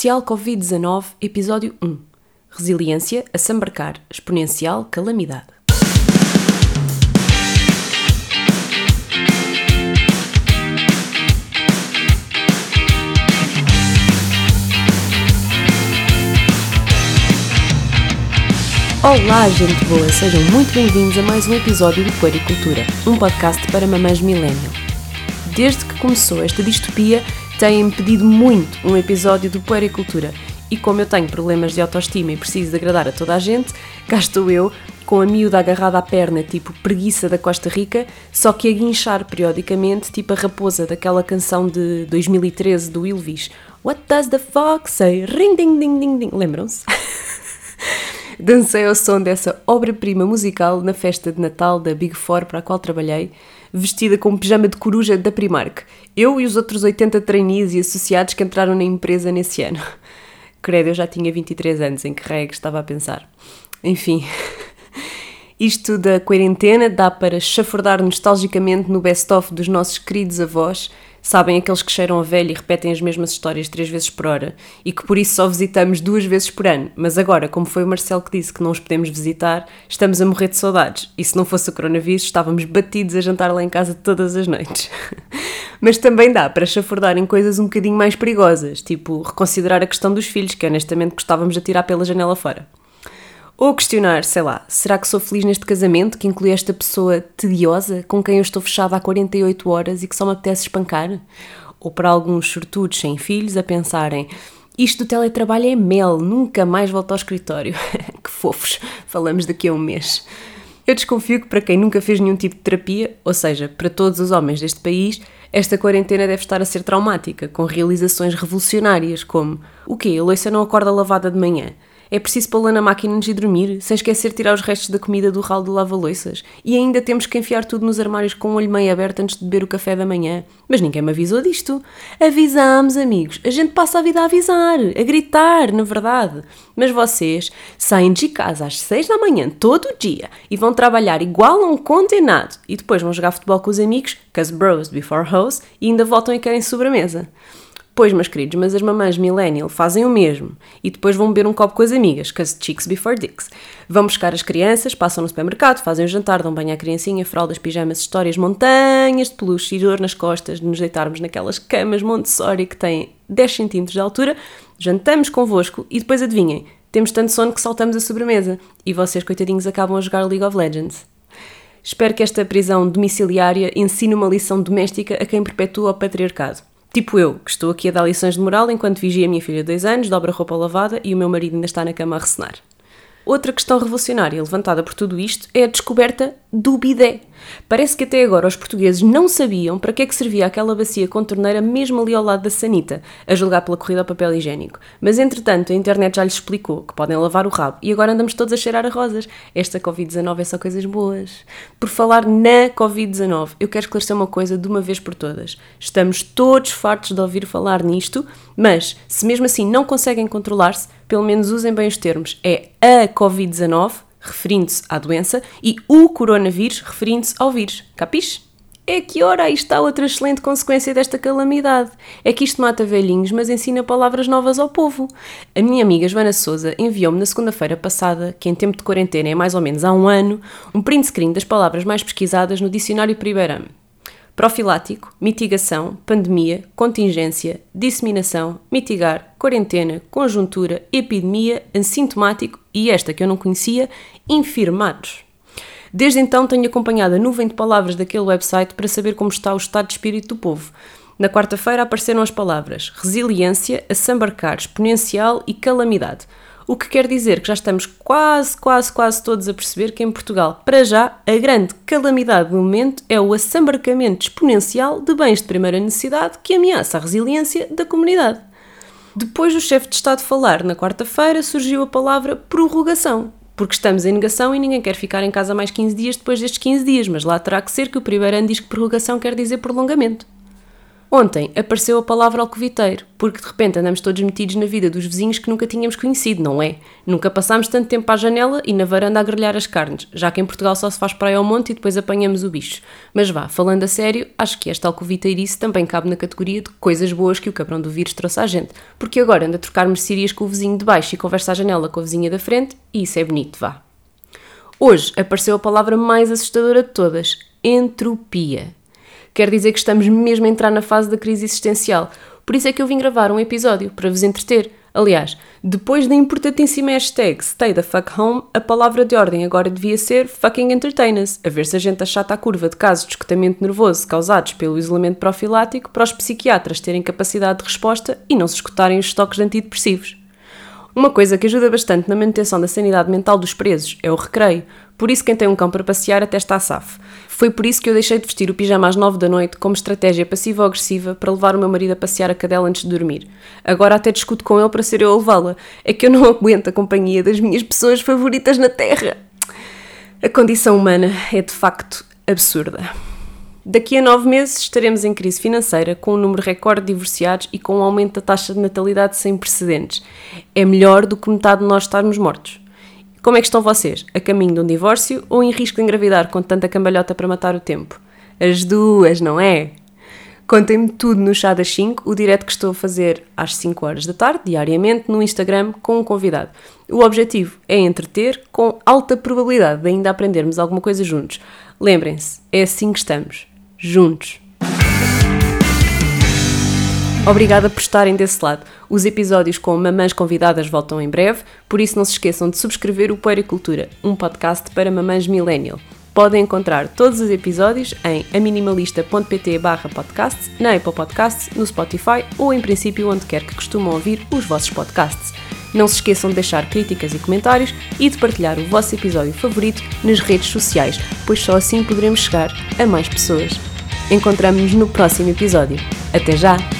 Especial Covid-19, Episódio 1 Resiliência a sambarcar, exponencial calamidade. Olá, gente boa! Sejam muito bem-vindos a mais um episódio do Puericultura, um podcast para mamães millennial. Desde que começou esta distopia, têm-me pedido muito um episódio do Puericultura e como eu tenho problemas de autoestima e preciso de agradar a toda a gente, cá estou eu com a miúda agarrada à perna, tipo preguiça da Costa Rica, só que a guinchar periodicamente, tipo a raposa daquela canção de 2013 do Ilvis. What does the fox say? Ring ding ding ding ding. Lembram-se? Dancei ao som dessa obra-prima musical na festa de Natal da Big Four para a qual trabalhei, vestida com um pijama de coruja da Primark. Eu e os outros 80 trainees e associados que entraram na empresa nesse ano. Credo, eu já tinha 23 anos, em que rega estava a pensar. Enfim, isto da quarentena dá para chafurdar nostalgicamente no best-of dos nossos queridos avós Sabem aqueles que cheiram a velho e repetem as mesmas histórias três vezes por hora e que por isso só visitamos duas vezes por ano, mas agora, como foi o Marcelo que disse que não os podemos visitar, estamos a morrer de saudades. E se não fosse o coronavírus, estávamos batidos a jantar lá em casa todas as noites. mas também dá para chafurdar em coisas um bocadinho mais perigosas, tipo reconsiderar a questão dos filhos, que honestamente gostávamos de tirar pela janela fora. Ou questionar, sei lá, será que sou feliz neste casamento que inclui esta pessoa tediosa com quem eu estou fechada há 48 horas e que só me apetece espancar? Ou para alguns sortudos sem filhos a pensarem, isto do teletrabalho é mel, nunca mais volto ao escritório. que fofos, falamos daqui a um mês. Eu desconfio que para quem nunca fez nenhum tipo de terapia, ou seja, para todos os homens deste país, esta quarentena deve estar a ser traumática, com realizações revolucionárias como o quê? A louça não acorda lavada de manhã? É preciso pô-la na máquina antes de dormir, sem esquecer tirar os restos da comida do ralo do lava-loiças. E ainda temos que enfiar tudo nos armários com o olho meio aberto antes de beber o café da manhã. Mas ninguém me avisou disto. Avisámos, amigos. A gente passa a vida a avisar, a gritar, na verdade. Mas vocês saem de casa às seis da manhã todo o dia e vão trabalhar igual a um condenado e depois vão jogar futebol com os amigos, cause bros before hoes, e ainda voltam e querem sobremesa. Pois, meus queridos, mas as mamães millennial fazem o mesmo e depois vão beber um copo com as amigas, cause chicks before dicks. Vão buscar as crianças, passam no supermercado, fazem o jantar, dão banho à criancinha, fraldas, pijamas, histórias, montanhas de peluche e dor nas costas de nos deitarmos naquelas camas Montessori que têm 10 cm de altura, jantamos convosco e depois adivinhem, temos tanto sono que saltamos a sobremesa e vocês, coitadinhos, acabam a jogar League of Legends. Espero que esta prisão domiciliária ensine uma lição doméstica a quem perpetua o patriarcado. Tipo eu, que estou aqui a dar lições de moral enquanto vigia a minha filha de dois anos, dobra roupa lavada e o meu marido ainda está na cama a ressonar. Outra questão revolucionária levantada por tudo isto é a descoberta do bidé. Parece que até agora os portugueses não sabiam para que é que servia aquela bacia com torneira mesmo ali ao lado da sanita, a julgar pela corrida ao papel higiênico. Mas entretanto a internet já lhes explicou que podem lavar o rabo e agora andamos todos a cheirar a rosas. Esta Covid-19 é só coisas boas. Por falar na Covid-19, eu quero esclarecer uma coisa de uma vez por todas. Estamos todos fartos de ouvir falar nisto, mas se mesmo assim não conseguem controlar-se, pelo menos usem bem os termos. É a Covid-19, referindo-se à doença, e o coronavírus, referindo-se ao vírus. Capiche? É que ora, aí está outra excelente consequência desta calamidade. É que isto mata velhinhos, mas ensina palavras novas ao povo. A minha amiga Joana Souza enviou-me na segunda-feira passada, que em tempo de quarentena é mais ou menos há um ano, um print screen das palavras mais pesquisadas no dicionário Pribeirame profilático, mitigação, pandemia, contingência, disseminação, mitigar, quarentena, conjuntura, epidemia, assintomático e esta que eu não conhecia, infirmados. Desde então tenho acompanhado a nuvem de palavras daquele website para saber como está o estado de espírito do povo. Na quarta-feira apareceram as palavras resiliência, assambarcar, exponencial e calamidade. O que quer dizer que já estamos quase, quase, quase todos a perceber que em Portugal, para já, a grande calamidade do momento é o assambarcamento exponencial de bens de primeira necessidade que ameaça a resiliência da comunidade. Depois do chefe de Estado falar na quarta-feira, surgiu a palavra prorrogação, porque estamos em negação e ninguém quer ficar em casa mais 15 dias depois destes 15 dias, mas lá terá que ser que o primeiro ano diz que prorrogação quer dizer prolongamento. Ontem apareceu a palavra alcoviteiro, porque de repente andamos todos metidos na vida dos vizinhos que nunca tínhamos conhecido, não é? Nunca passámos tanto tempo à janela e na varanda a grelhar as carnes, já que em Portugal só se faz praia ao monte e depois apanhamos o bicho. Mas vá, falando a sério, acho que esta alcoviteirice também cabe na categoria de coisas boas que o cabrão do vírus trouxe à gente, porque agora anda a trocar mercearias com o vizinho de baixo e conversa à janela com a vizinha da frente, e isso é bonito, vá. Hoje apareceu a palavra mais assustadora de todas: entropia. Quer dizer que estamos mesmo a entrar na fase da crise existencial. Por isso é que eu vim gravar um episódio para vos entreter. Aliás, depois da importantíssima hashtag Stay the fuck home, a palavra de ordem agora devia ser fucking entertain us, a ver se a gente achata a curva de casos de escutamento nervoso causados pelo isolamento profilático para os psiquiatras terem capacidade de resposta e não se escutarem os estoques de antidepressivos. Uma coisa que ajuda bastante na manutenção da sanidade mental dos presos é o recreio, por isso quem tem um cão para passear até está a safo. Foi por isso que eu deixei de vestir o pijama às 9 da noite como estratégia passiva ou agressiva para levar o meu marido a passear a cadela antes de dormir. Agora até discuto com ele para ser eu a levá-la. É que eu não aguento a companhia das minhas pessoas favoritas na Terra. A condição humana é de facto absurda. Daqui a nove meses estaremos em crise financeira, com um número recorde de divorciados e com um aumento da taxa de natalidade sem precedentes. É melhor do que metade de nós estarmos mortos. Como é que estão vocês? A caminho de um divórcio ou em risco de engravidar com tanta cambalhota para matar o tempo? As duas, não é? Contem-me tudo no chá das 5, o direto que estou a fazer às 5 horas da tarde, diariamente, no Instagram, com um convidado. O objetivo é entreter, com alta probabilidade de ainda aprendermos alguma coisa juntos. Lembrem-se, é assim que estamos juntos. Obrigada por estarem desse lado. Os episódios com mamães convidadas voltam em breve, por isso não se esqueçam de subscrever o Puericultura, um podcast para mamães millennial. Podem encontrar todos os episódios em aminimalista.pt barra podcast, na Apple Podcasts, no Spotify ou em princípio onde quer que costumam ouvir os vossos podcasts. Não se esqueçam de deixar críticas e comentários e de partilhar o vosso episódio favorito nas redes sociais, pois só assim poderemos chegar a mais pessoas. Encontramos-nos no próximo episódio. Até já!